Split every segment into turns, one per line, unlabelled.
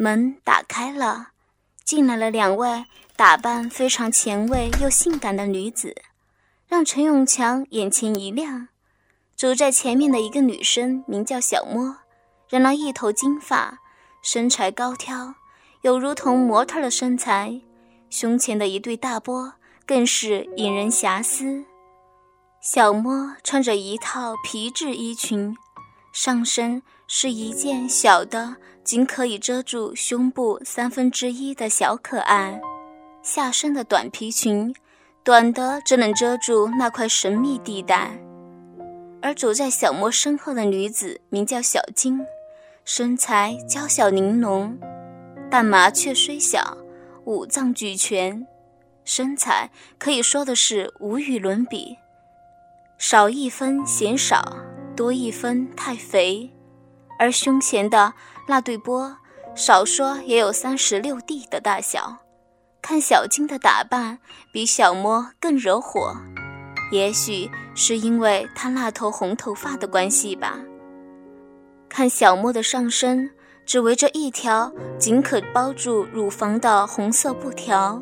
门打开了，进来了两位打扮非常前卫又性感的女子，让陈永强眼前一亮。走在前面的一个女生名叫小莫，染了一头金发，身材高挑，有如同模特的身材，胸前的一对大波更是引人遐思。小莫穿着一套皮质衣裙，上身是一件小的。仅可以遮住胸部三分之一的小可爱，下身的短皮裙，短的只能遮住那块神秘地带。而走在小莫身后的女子名叫小金，身材娇小玲珑，但麻雀虽小，五脏俱全，身材可以说的是无与伦比，少一分嫌少，多一分太肥，而胸前的。那对波，少说也有三十六 D 的大小。看小金的打扮比小莫更惹火，也许是因为她那头红头发的关系吧。看小莫的上身，只围着一条仅可包住乳房的红色布条，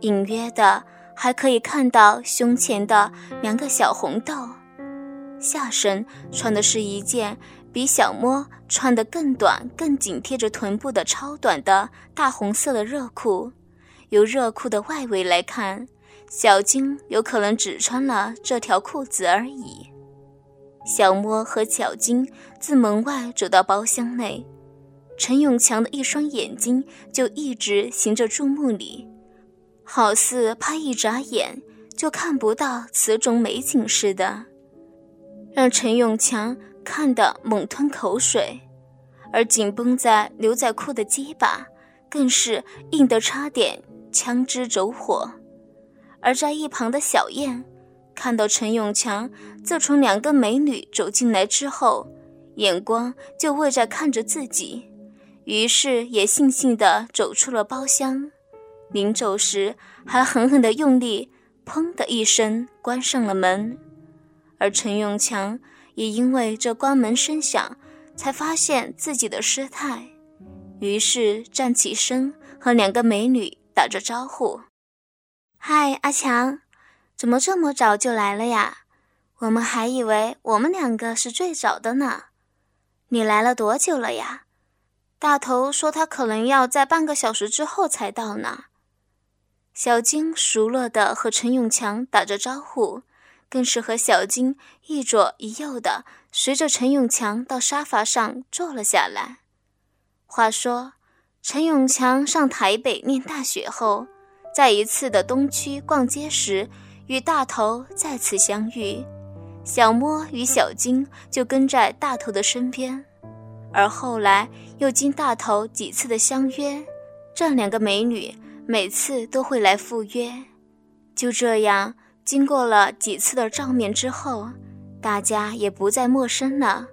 隐约的还可以看到胸前的两个小红豆。下身穿的是一件。比小摸穿的更短、更紧贴着臀部的超短的大红色的热裤，由热裤的外围来看，小金有可能只穿了这条裤子而已。小摸和小金自门外走到包厢内，陈永强的一双眼睛就一直行着注目礼，好似怕一眨眼就看不到此种美景似的，让陈永强。看得猛吞口水，而紧绷在牛仔裤的鸡巴更是硬得差点枪支走火。而在一旁的小燕看到陈永强自从两个美女走进来之后，眼光就未在看着自己，于是也悻悻地走出了包厢。临走时还狠狠地用力，砰的一声关上了门。而陈永强。也因为这关门声响，才发现自己的失态，于是站起身和两个美女打着招呼：“嗨，阿强，怎么这么早就来了呀？我们还以为我们两个是最早的呢。你来了多久了呀？大头说他可能要在半个小时之后才到呢。”小金熟络地和陈永强打着招呼。更是和小金一左一右的，随着陈永强到沙发上坐了下来。话说，陈永强上台北念大学后，在一次的东区逛街时，与大头再次相遇。小莫与小金就跟在大头的身边，而后来又经大头几次的相约，这两个美女每次都会来赴约。就这样。经过了几次的照面之后，大家也不再陌生了，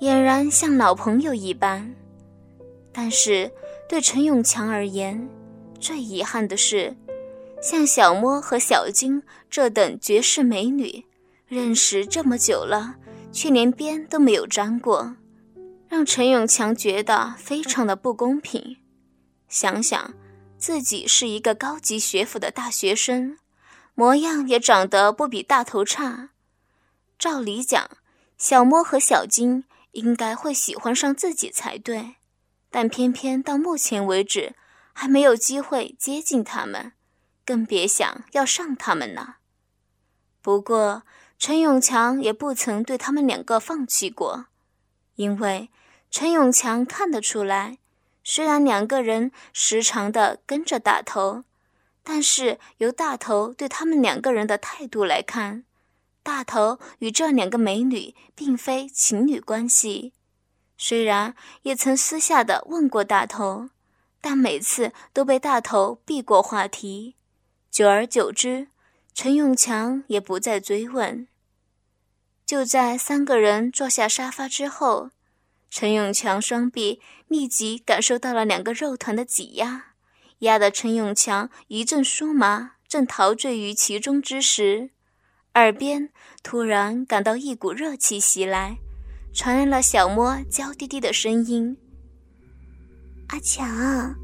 俨然像老朋友一般。但是对陈永强而言，最遗憾的是，像小莫和小金这等绝世美女，认识这么久了，却连边都没有沾过，让陈永强觉得非常的不公平。想想自己是一个高级学府的大学生。模样也长得不比大头差，照理讲，小莫和小金应该会喜欢上自己才对，但偏偏到目前为止还没有机会接近他们，更别想要上他们呢。不过，陈永强也不曾对他们两个放弃过，因为陈永强看得出来，虽然两个人时常的跟着大头。但是由大头对他们两个人的态度来看，大头与这两个美女并非情侣关系。虽然也曾私下的问过大头，但每次都被大头避过话题。久而久之，陈永强也不再追问。就在三个人坐下沙发之后，陈永强双臂立即感受到了两个肉团的挤压。压得陈永强一阵酥麻，正陶醉于其中之时，耳边突然感到一股热气袭来，传来了小莫娇滴滴的声音：“阿强，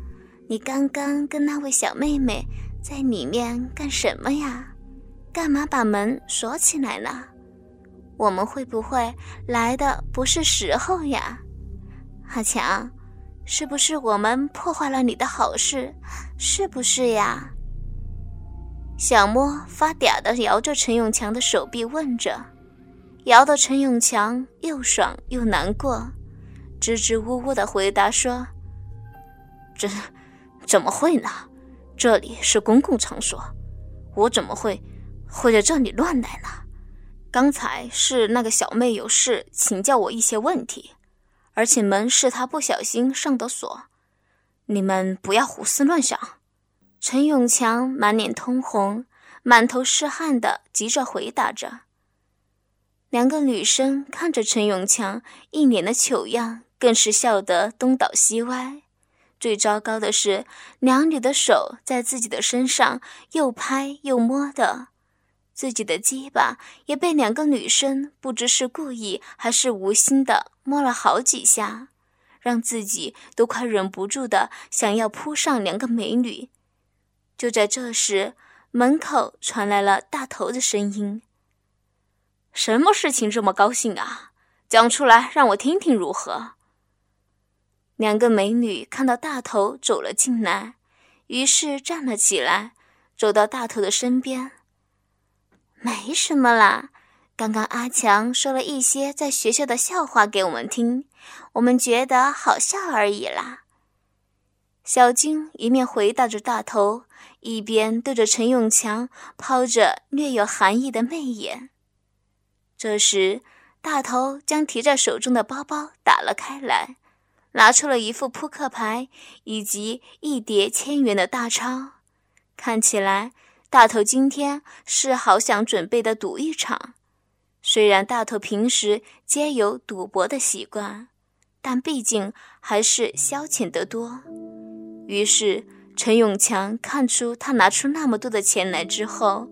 你刚刚跟那位小妹妹在里面干什么呀？干嘛把门锁起来呢？我们会不会来的不是时候呀？阿强，是不是我们破坏了你的好事？是不是呀？小莫发嗲的摇着陈永强的手臂问着，摇得陈永强又爽又难过，支支吾吾的回答说。这怎么会呢？这里是公共场所，我怎么会会在这里乱来呢？刚才是那个小妹有事请教我一些问题，而且门是他不小心上的锁。你们不要胡思乱想。陈永强满脸通红，满头是汗的急着回答着。两个女生看着陈永强一脸的糗样，更是笑得东倒西歪。最糟糕的是，两女的手在自己的身上又拍又摸的，自己的鸡巴也被两个女生不知是故意还是无心的摸了好几下，让自己都快忍不住的想要扑上两个美女。就在这时，门口传来了大头的声音：“什么事情这么高兴啊？讲出来让我听听如何？”两个美女看到大头走了进来，于是站了起来，走到大头的身边。没什么啦，刚刚阿强说了一些在学校的笑话给我们听，我们觉得好笑而已啦。小金一面回答着大头，一边对着陈永强抛着略有含义的媚眼。这时，大头将提在手中的包包打了开来。拿出了一副扑克牌以及一叠千元的大钞，看起来大头今天是好想准备的赌一场。虽然大头平时皆有赌博的习惯，但毕竟还是消遣得多。于是陈永强看出他拿出那么多的钱来之后，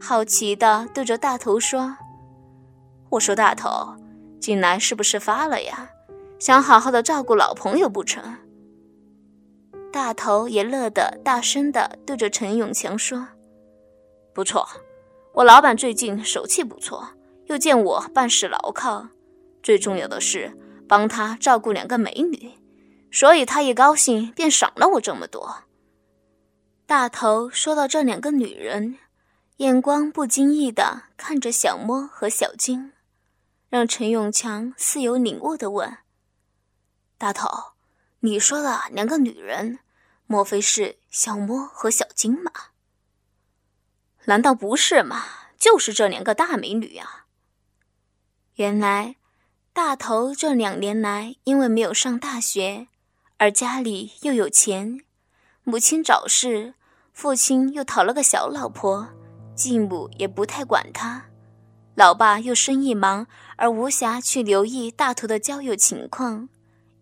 好奇的对着大头说：“我说大头，近来是不是发了呀？”想好好的照顾老朋友不成？大头也乐得大声的对着陈永强说：“不错，我老板最近手气不错，又见我办事牢靠，最重要的是帮他照顾两个美女，所以他一高兴便赏了我这么多。”大头说到这两个女人，眼光不经意的看着小莫和小金，让陈永强似有领悟的问。大头，你说的两个女人，莫非是小莫和小金吗？难道不是吗？就是这两个大美女呀！原来，大头这两年来因为没有上大学，而家里又有钱，母亲早逝，父亲又讨了个小老婆，继母也不太管他，老爸又生意忙，而无暇去留意大头的交友情况。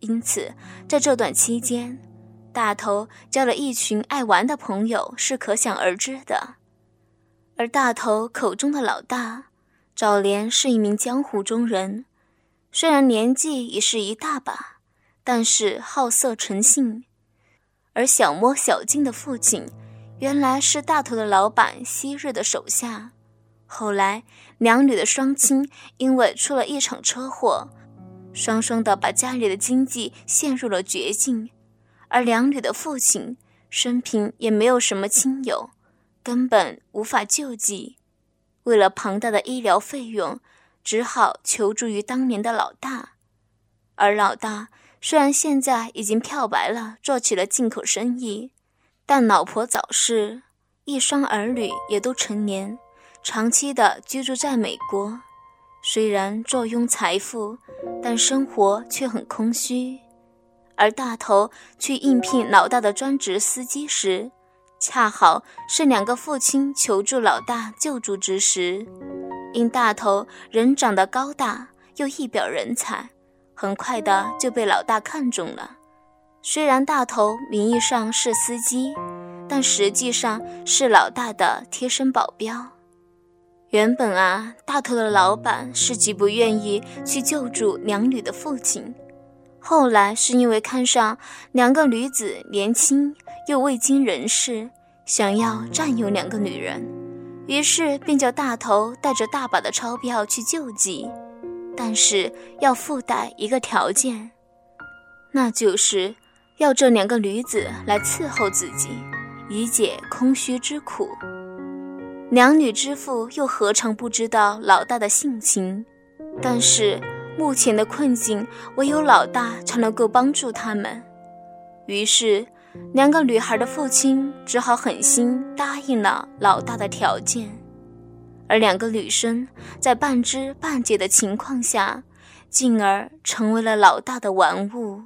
因此，在这段期间，大头交了一群爱玩的朋友是可想而知的。而大头口中的老大，早年是一名江湖中人，虽然年纪已是一大把，但是好色成性。而小摸小金的父亲，原来是大头的老板昔日的手下，后来两女的双亲因为出了一场车祸。双双的把家里的经济陷入了绝境，而两女的父亲生平也没有什么亲友，根本无法救济。为了庞大的医疗费用，只好求助于当年的老大。而老大虽然现在已经漂白了，做起了进口生意，但老婆早逝，一双儿女也都成年，长期的居住在美国。虽然坐拥财富，但生活却很空虚。而大头去应聘老大的专职司机时，恰好是两个父亲求助老大救助之时。因大头人长得高大，又一表人才，很快的就被老大看中了。虽然大头名义上是司机，但实际上是老大的贴身保镖。原本啊，大头的老板是极不愿意去救助两女的父亲，后来是因为看上两个女子年轻又未经人事，想要占有两个女人，于是便叫大头带着大把的钞票去救济，但是要附带一个条件，那就是要这两个女子来伺候自己，以解空虚之苦。两女之父又何尝不知道老大的性情？但是。目前的困境，唯有老大才能够帮助他们。于是，两个女孩的父亲只好狠心答应了老大的条件，而两个女生在半知半解的情况下，进而成为了老大的玩物。